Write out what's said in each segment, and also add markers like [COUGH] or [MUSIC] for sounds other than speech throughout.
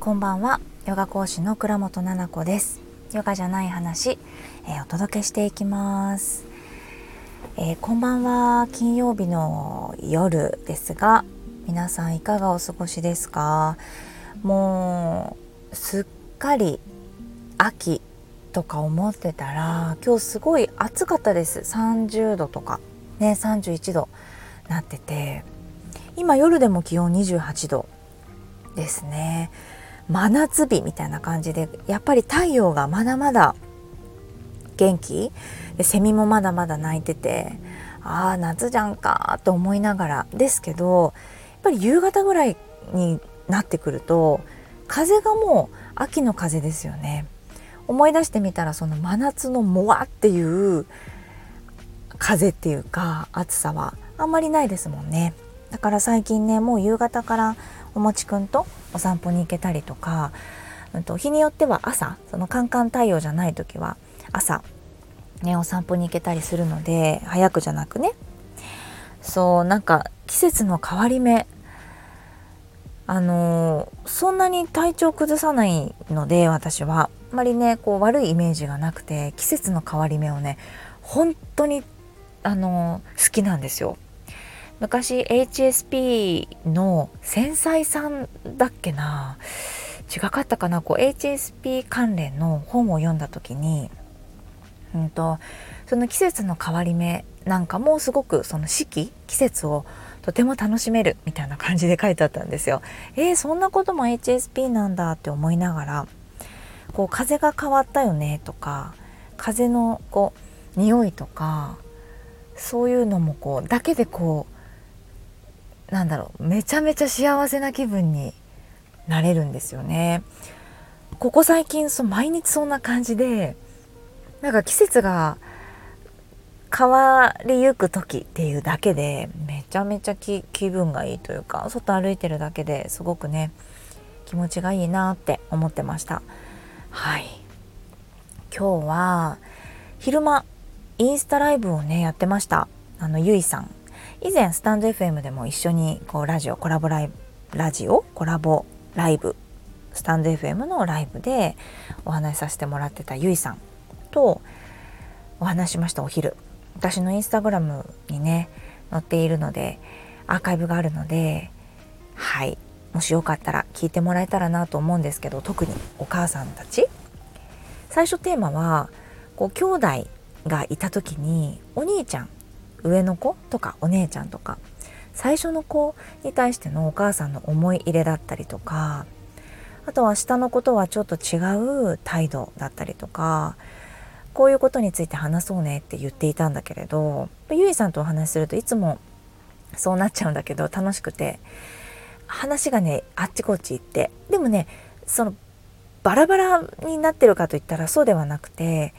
こんばんは。ヨガ講師の倉本々子です。ヨガじゃない話、えー、お届けしていきます、えー、こんばんは。金曜日の夜ですが皆さんいかがお過ごしですか？もうすっかり秋とか思ってたら今日すごい暑かったです。30度とか。ね31度なってて。今夜でも気温28度ですね。真夏日みたいな感じでやっぱり太陽がまだまだ元気？でセミもまだまだ鳴いててああ夏じゃんかと思いながら。ですけどやっぱり夕方ぐらいになってくると風がもう秋の風ですよね。思い出してみたらその真夏のモワっていう風っていうか暑さはあんまりないですもんね。だから最近ねもう夕方からおもちくんとお散歩に行けたりとか、うん、と日によっては朝そのカンカン太陽じゃない時は朝ねお散歩に行けたりするので早くじゃなくねそうなんか季節の変わり目あのー、そんなに体調崩さないので私はあまりねこう悪いイメージがなくて季節の変わり目をね本当にあのー、好きなんですよ。昔 HSP の繊細さんだっけな？違かったかな？こう HSP 関連の本を読んだ時に、うんと、その季節の変わり目なんかもすごくその四季季節をとても楽しめるみたいな感じで書いてあったんですよ。えー、そんなことも HSP なんだって思いながらこう風が変わったよねとか風のこう匂いとかそういうのもこうだけでこうなんだろうめちゃめちゃ幸せな気分になれるんですよね。ここ最近そ毎日そんな感じでなんか季節が変わりゆく時っていうだけでめちゃめちゃ気分がいいというか外歩いてるだけですごくね気持ちがいいなって思ってました。はい。今日は昼間インスタライブをねやってました。あのゆいさん。以前スタンド FM でも一緒にこうラジオコラボライブラジオコラボライブスタンド FM のライブでお話しさせてもらってたゆいさんとお話しましたお昼。私のインスタグラムにね載っているのでアーカイブがあるのではい。もしよかったら聞いてもらえたらなと思うんですけど特にお母さんたち。最初テーマはこう兄弟がいた時にお兄ちゃん上の子とかお姉ちゃんとか最初の子に対してのお母さんの思い入れだったりとかあとは下の子とはちょっと違う態度だったりとかこういうことについて話そうねって言っていたんだけれどゆいさんとお話しするといつもそうなっちゃうんだけど楽しくて話がねあっちこっち行ってでもねそのバラバラになってるかといったらそうではなくて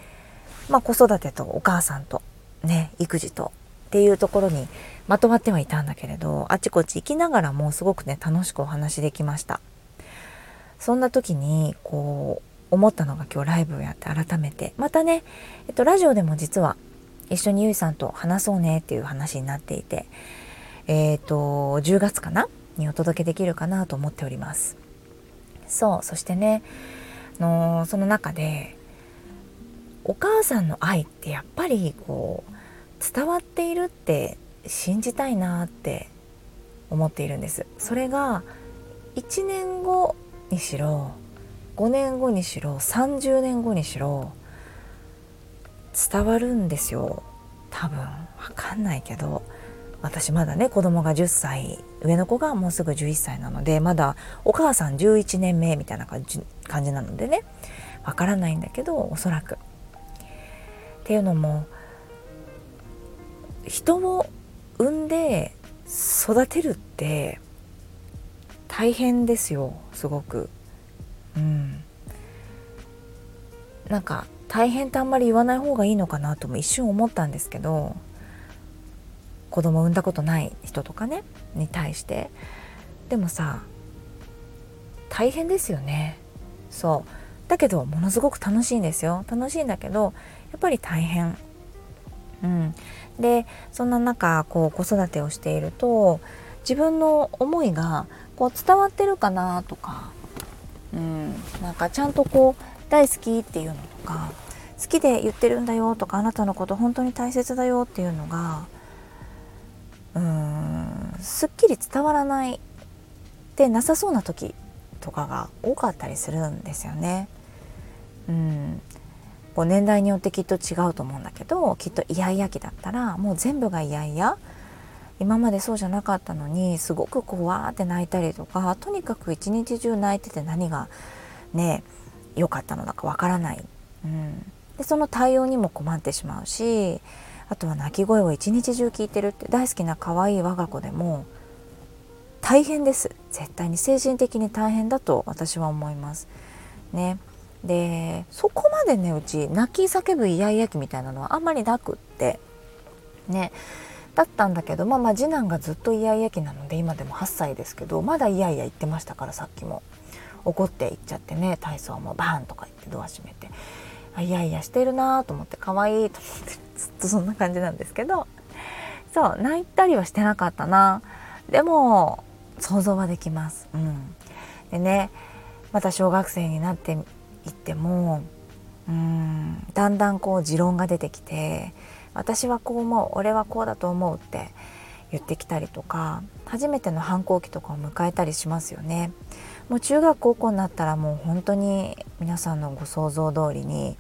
まあ子育てとお母さんとね育児とっていうところにまとまってはいたんだけれどあちこち行きながらもすごくね楽しくお話できました。そんな時にこう思ったのが今日ライブをやって改めてまたね、えっと、ラジオでも実は一緒にゆいさんと話そうねっていう話になっていてえっ、ー、と10月かな？にお届けできるかなと思っております。そうそしてねのその中でお母さんの愛ってやっぱりこう伝わっているって信じたいなって思っているんですそれが1年後にしろ5年後にしろ30年後にしろ伝わるんですよ多分わかんないけど私まだね子供が10歳上の子がもうすぐ11歳なのでまだお母さん11年目みたいな感じ感じなのでねわからないんだけどおそらく。っていうのも人を産んで育てるって大変ですよすごく。うん、なんか大変ってあんまり言わない方がいいのかなとも一瞬思ったんですけど子供産んだことない人とかねに対して。でもさ大変ですよね。そう。だけどものすごく楽しいんですよ。楽しいんだけどやっぱり大変。うん、でそんな中こう子育てをしていると自分の思いがこう伝わってるかなとか、うん、なんかちゃんとこう大好きっていうのとか好きで言ってるんだよとかあなたのこと本当に大切だよっていうのがうんすっきり伝わらないでなさそうな時とかが多かったりするんですよね。うんこう年代によってきっと違うと思うんだけどきっとイヤイヤ期だったらもう全部がイヤイヤ。今までそうじゃなかったのにすごくこうわーって泣いたりとかとにかく一日中泣いてて何がね良かったのだかわからない、うん、でその対応にも困ってしまうしあとは泣き声を一日中聞いてるって大好きな可愛い我が子でも大変です。絶対に精神的に大変だと私は思います。ね。でそこまでねうち泣き叫ぶイヤイヤ期みたいなのはあんまりなくって。ね。だったんだけどまあまあ次男がずっとイヤイヤ期なので今でも8歳ですけどまだイヤイヤ言ってましたからさっきも。怒って行っちゃってね体操もバーンとか言ってドア閉めて。あイヤイヤしてるなと思って可愛いと思ってずっとそんな感じなんですけど。そう泣いたりはしてなかったな。でも想像はできます。うん、でねまた小学生になっていってもうんだんだんこう持論が出てきて私はこう思う俺はこうだと思うって言ってきたりとか初めての反抗期とかを迎えたりしますよね。もう中学高校になったらもう本当に皆さんのご想像通りに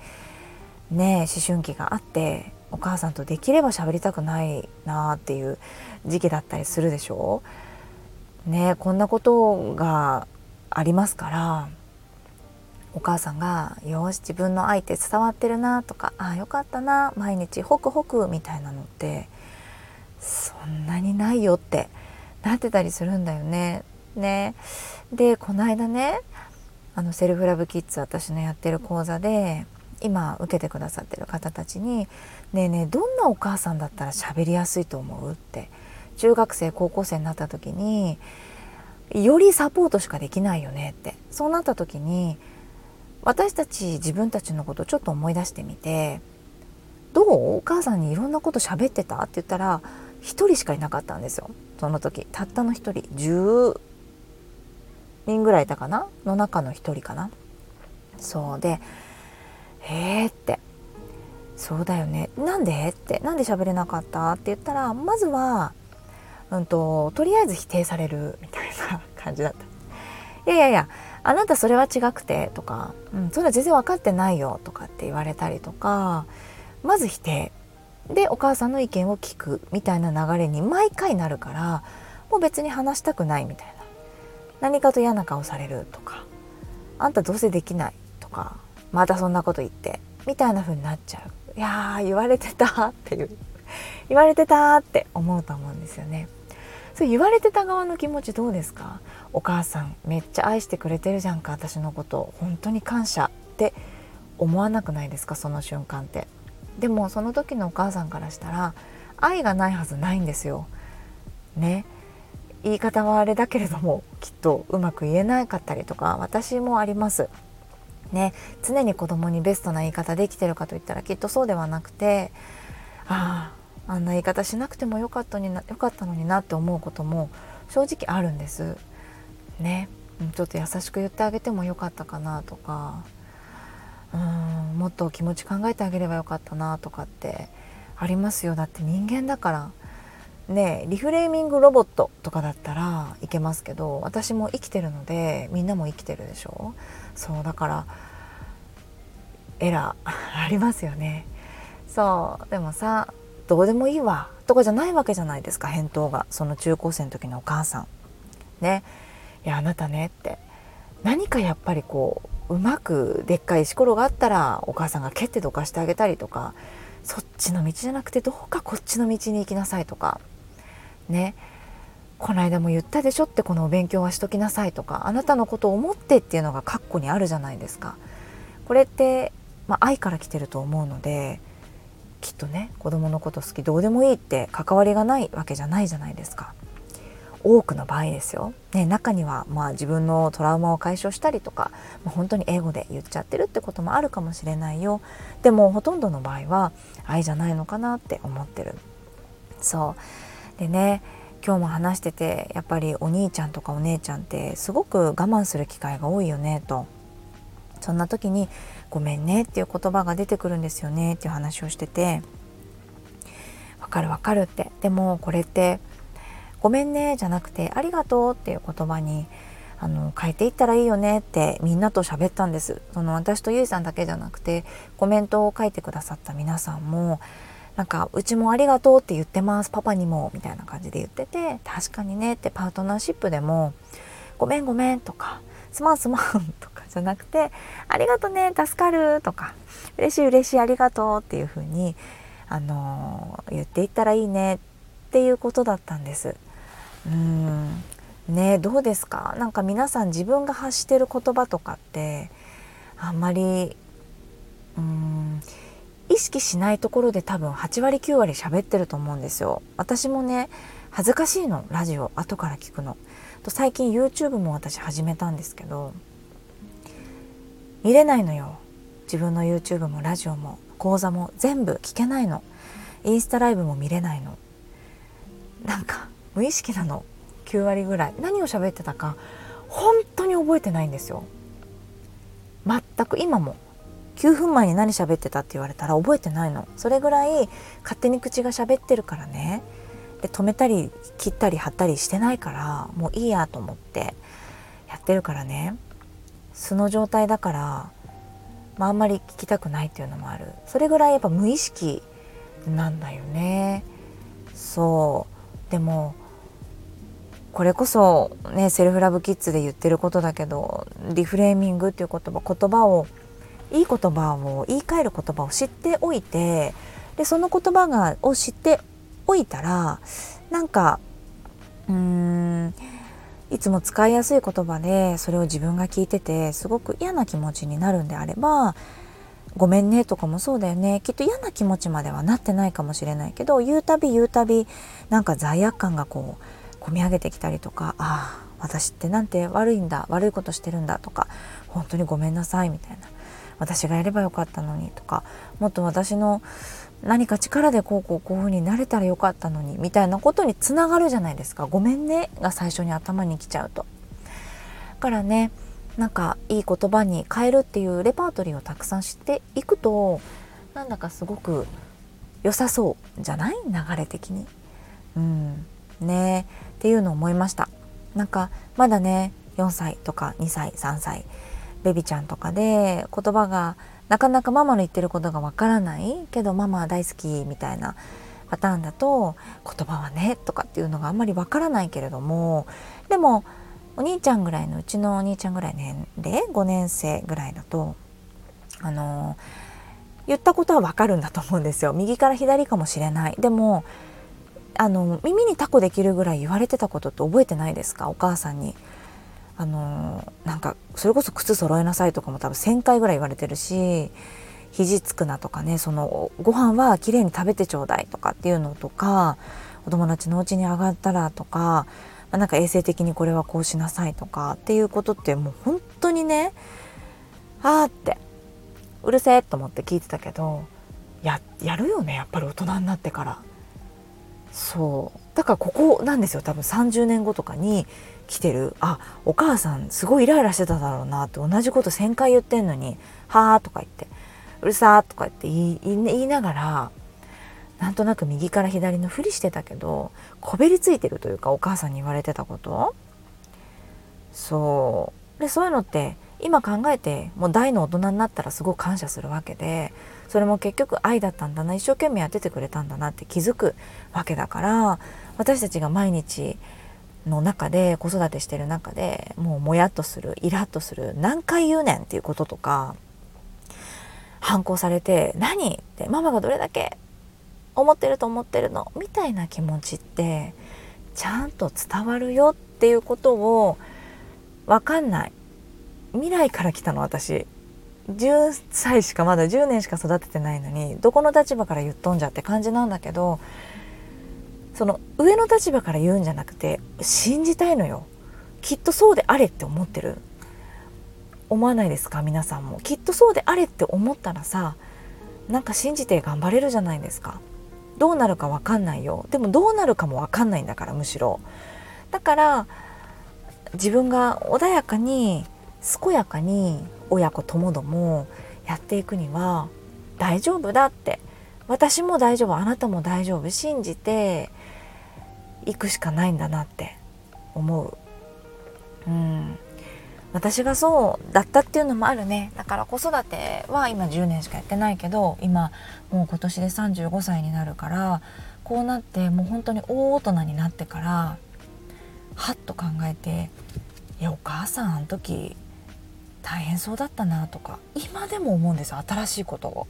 ね思春期があってお母さんとできれば喋りたくないなっていう時期だったりするでしょねこんなことがありますからお母さんが「よし自分の愛って伝わってるな」とか「ああよかったな毎日ホクホク」みたいなのってそんなにないよってなってたりするんだよね。ねでこの間ねあのセルフラブキッズ私のやってる講座で今受けてくださってる方たちに「ねえねえどんなお母さんだったら喋りやすいと思う?」って中学生高校生になった時によりサポートしかできないよねってそうなった時に私たち自分たちのことちょっと思い出してみて「どう？お母さんにいろんなこと喋ってた?」って言ったら1人しかいなかったんですよ。その時。たったの1人。10人ぐらいいたかな？の中の1人かな？そうで「えー」って「そうだよね。なんで?」って「なんで喋れなかった?」って言ったらまずは、うんと、とりあえず否定されるみたいな感じだった。いやいやいやあなたそれは違くてとか、うん、それは全然分かってないよとかって言われたりとかまず否定。でお母さんの意見を聞くみたいな流れに毎回なるからもう別に話したくないみたいな。何かと嫌な顔されるとかあんたどうせできないとかまたそんなこと言ってみたいな風になっちゃういやー言われてたっていう。言われてた [LAUGHS] って思うと思うんですよね。そう言われてた側の気持ちどうですか？お母さんめっちゃ愛してくれてるじゃんか私のこと。本当に感謝って思わなくないですか？その瞬間って。でもその時のお母さんからしたら愛がないはずないんですよ。ね。言い方はあれだけれどもきっとうまく言えなかったりとか私もあります。ね。常に子供にベストな言い方できてるかといったらきっとそうではなくてあああんな言い方しなくてもよかったになよかったのになって思うことも正直あるんです。ね。ちょっと優しく言ってあげてもよかったかなとか。うんもっと気持ち考えてあげればよかったなとかって。ありますよ。だって人間だから。ねリフレーミングロボットとかだったらいけますけど私も生きてるのでみんなも生きてるでしょ。そうだからエラー。[LAUGHS] ありますよね。そうでもさどうでもいいわとかじゃないわけじゃないですか返答が。その中高生の時のお母さん。ね。いやあなたねって。何かやっぱりこううまくでっかい石ころがあったらお母さんが蹴ってどかしてあげたりとかそっちの道じゃなくてどうかこっちの道に行きなさいとか。ね。この間も言ったでしょってこのお勉強はしときなさいとか。あなたのことを思ってっていうのが括弧にあるじゃないですか。これって、まあ、愛から来てると思うのできっとね子供のこと好きどうでもいいって関わりがないわけじゃないじゃないですか。多くの場合ですよ、ね、中にはまあ自分のトラウマを解消したりとか、まあ、本当に英語で言っちゃってるってこともあるかもしれないよ。でもほとんどの場合は愛じゃないのかなって思ってる。そう。でね今日も話しててやっぱりお兄ちゃんとかお姉ちゃんってすごく我慢する機会が多いよねと。そんな時に「ごめんね」っていう言葉が出てくるんですよねっていう話をしてて「わかるわかる」って。でもこれって「ごめんね」じゃなくて「ありがとう」っていう言葉にあの変えていったらいいよねってみんなと喋ったんです。その私とゆいさんだけじゃなくてコメントを書いてくださった皆さんもなんかうちもありがとうって言ってますパパにもみたいな感じで言ってて確かにねってパートナーシップでもごめんごめんとかすまんすまんとかじゃなくてありがとね助かるとか嬉しい嬉しいありがとうっていう風にあの、言っていったらいいねっていうことだったんです。うん。ねどうですか？なんか皆さん自分が発してる言葉とかってあんまりうん意識しないところで多分8割9割喋ってると思うんですよ。私もね恥ずかしいのラジオ後から聞くの。と最近 YouTube も私始めたんですけど見れないのよ。自分の YouTube もラジオも講座も全部聞けないの。インスタライブも見れないの。なんか無意識なの。9割ぐらい。何を喋ってたか本当に覚えてないんですよ。全く今も。9分前に何喋ってたって言われたら覚えてないの。それぐらい勝手に口が喋ってるからね。で止めたり切ったり貼ったりしてないからもういいやと思ってやってるからね。素の状態だから、まあ、あんまり聞きたくないっていうのもある。それぐらいやっぱ無意識なんだよね。そう。でもこれこそねセルフラブキッズで言ってることだけどリフレーミングっていう言葉言葉をいい言葉を言い換える言葉を知っておいてでその言葉がを知っておいたらなんかうーんいつも使いやすい言葉でそれを自分が聞いててすごく嫌な気持ちになるんであればごめんねとかもそうだよね。きっと嫌な気持ちまではなってないかもしれないけど言うたび言うたびなんか罪悪感がこう込み上げてきたりとかああ私ってなんて悪いんだ悪いことしてるんだとか本当にごめんなさいみたいな。私がやればよかったのにとかもっと私の何か力でこうこうこういうふうになれたらよかったのにみたいなことにつながるじゃないですかごめんねが最初に頭に来ちゃうと。だからねなんかいい言葉に変えるっていうレパートリーをたくさん知っていくとなんだかすごく良さそうじゃない？流れ的に。うんねっていうのを思いました。なんかまだね4歳とか2歳3歳ベビちゃんとかで言葉がなかなかママの言ってることがわからないけどママは大好きみたいなパターンだと言葉はねとかっていうのがあんまりわからないけれどもでもお兄ちゃんぐらいのうちのお兄ちゃんぐらい年齢5年生ぐらいだとあの言ったことはわかるんだと思うんですよ。右から左かもしれない。でもあの耳にタコできるぐらい言われてたことって覚えてないですか？お母さんに。あのなんかそれこそ靴揃えなさいとかも多分1,000回ぐらい言われてるし肘つくなとかねそのご飯はきれいに食べてちょうだいとかっていうのとかお友達のお家に上がったらとか、まあ、なんか衛生的にこれはこうしなさいとかっていうことってもう本当にねあーってうるせえと思って聞いてたけどややるよねやっぱり大人になってから。そう。だからここなんですよ。多分30年後とかに来てる。あお母さんすごいイライラしてただろうなって。同じこと1,000回言ってんのに「はあ」とか言って「うるさ」とか言って言いながらなんとなく右から左のふりしてたけどこべりついてるというかお母さんに言われてたこと。そう。でそういうのって今考えてもう大の大人になったらすごく感謝するわけでそれも結局愛だったんだな一生懸命やっててくれたんだなって気づくわけだから私たちが毎日の中で子育てしてる中でもうもやっとするイラッとする何回言うねんっていうこととか反抗されて何ってママがどれだけ思ってると思ってるのみたいな気持ちってちゃんと伝わるよっていうことを分かんない。未来から来たの私。10歳しかまだ10年しか育ててないのにどこの立場から言っとんじゃって感じなんだけどその上の立場から言うんじゃなくて信じたいのよ。きっとそうであれって思ってる。思わないですか？皆さんも。きっとそうであれって思ったらさなんか信じて頑張れるじゃないですか。どうなるか分かんないよ。でもどうなるかも分かんないんだからむしろ。だから自分が穏やかに健やかに親子ともどもやっていくには大丈夫だって。私も大丈夫あなたも大丈夫信じていくしかないんだなって思う。うん。私がそうだったっていうのもあるね。だから子育ては今10年しかやってないけど今もう今年で35歳になるからこうなってもう本当に大大人になってからはっと考えていやお母さんあの時大変そうだったなとか今でも思うんです新しいことを。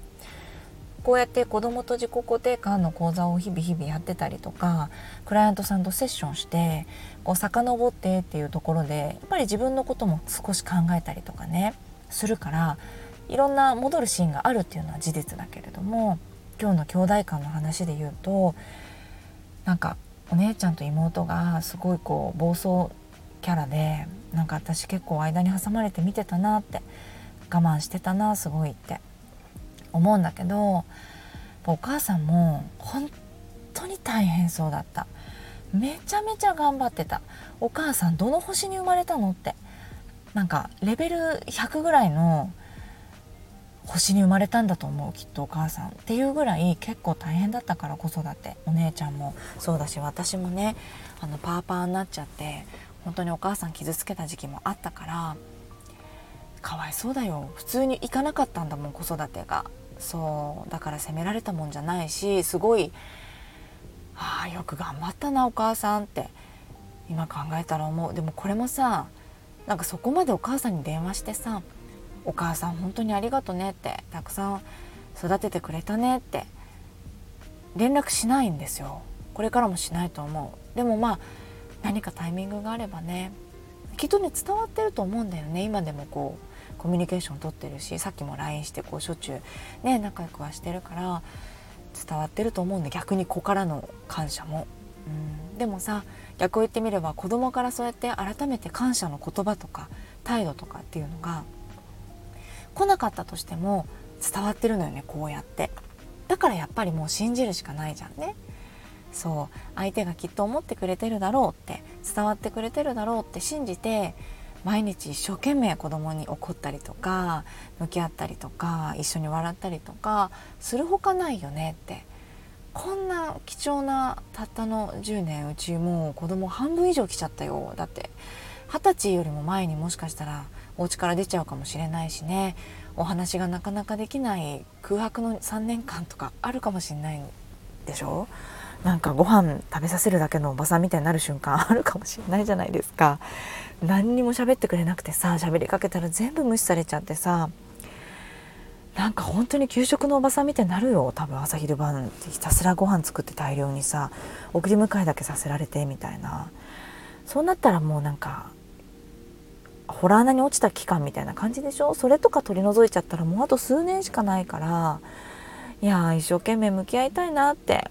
こうやって子どもと自己肯定感の講座を日々日々やってたりとかクライアントさんとセッションしてこう遡ってっていうところでやっぱり自分のことも少し考えたりとかねするからいろんな戻るシーンがあるっていうのは事実だけれども今日の兄弟間の話で言うとなんかお姉ちゃんと妹がすごいこう暴走キャラでなんか私結構間に挟まれて見てたなって我慢してたなすごいって思うんだけどお母さんも本当に大変そうだった。めちゃめちゃ頑張ってた。お母さんどの星に生まれたのってなんかレベル100ぐらいの星に生まれたんだと思うきっとお母さん。っていうぐらい結構大変だったから子育て。お姉ちゃんもそうだし私もねあのパーパーになっちゃって本当にお母さん傷つけた時期もあったからかわいそうだよ。普通に行かなかったんだもん子育てが。そうだから責められたもんじゃないしすごいああよく頑張ったなお母さんって。今考えたら思う。でもこれもさなんかそこまでお母さんに電話してさ「お母さん本当にありがとね」ってたくさん育ててくれたねって連絡しないんですよ。これからもしないと思う。でもまあ何かタイミングがあればねきっとね伝わってると思うんだよね。今でもこうコミュニケーション取ってるしさっきも LINE してこうしょっちゅうね仲良くはしてるから伝わってると思うんで逆に子からの感謝も。うん、でもさ逆を言ってみれば子供からそうやって改めて感謝の言葉とか態度とかっていうのが来なかったとしても伝わってるのよねこうやって。だからやっぱりもう信じるしかないじゃんね。そう相手がきっと思ってくれてるだろうって伝わってくれてるだろうって信じて毎日一生懸命子供に怒ったりとか向き合ったりとか一緒に笑ったりとかするほかないよねって。こんな貴重なたったの10年うちもう子供半分以上来ちゃったよ。だって二十歳よりも前にもしかしたらお家から出ちゃうかもしれないしね。お話がなかなかできない空白の3年間とかあるかもしれないでしょ？なんかご飯食べさせるだけのおばさんみたいになる瞬間あるかもしれないじゃないですか。何にも喋ってくれなくてさ喋りかけたら全部無視されちゃってさ。なんか本当に給食のおばさんみたいになるよ。多分朝昼晩ひたすらご飯作って大量にさ送り迎えだけさせられてみたいな。そうなったらもうなんかホラー穴に落ちた期間みたいな感じでしょ？それとか取り除いちゃったらもうあと数年しかないからいや一生懸命向き合いたいなって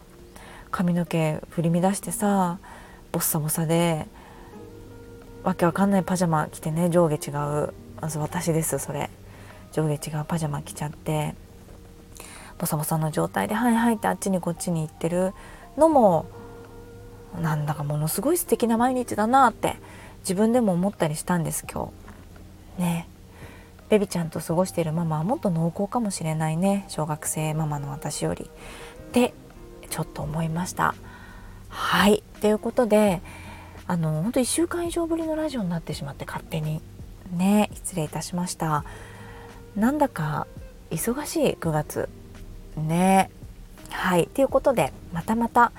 髪の毛振り乱してさボッサボサでわけわかんないパジャマ着てね上下違う。私ですそれ。上下違うパジャマ着ちゃってボサボサの状態で「はいはい」ってあっちにこっちに行ってる。のもなんだかものすごい素敵な毎日だなって自分でも思ったりしたんです今日。ね。ベビちゃんと過ごしているママはもっと濃厚かもしれないね。小学生ママの私より。ってちょっと思いました。はい。ということであの本当1週間以上ぶりのラジオになってしまって勝手にね失礼いたしました。なんだか忙しい9月ね。はい。ということでまたまた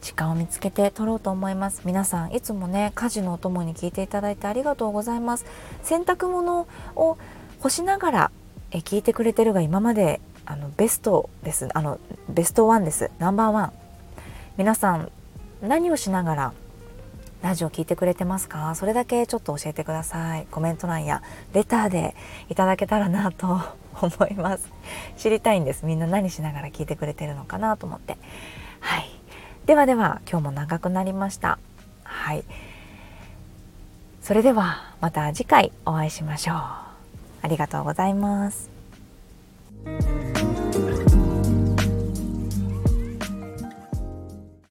時間を見つけて撮ろうと思います。皆さんいつもね家事のお供に聞いていただいてありがとうございます。洗濯物を干しながらえ聞いてくれてるが今まであのベストです。あのベストワンです。ナンバーワン。皆さん何をしながらラジオ聞いてくれてますか？それだけちょっと教えてください。コメント欄やレターでいただけたらなと [LAUGHS] 思います。知りたいんです。みんな何しながら聞いてくれてるのかなと思って。はい。ではでは今日も長くなりました。はい。それではまた次回お会いしましょう。ありがとうございます。Thank you.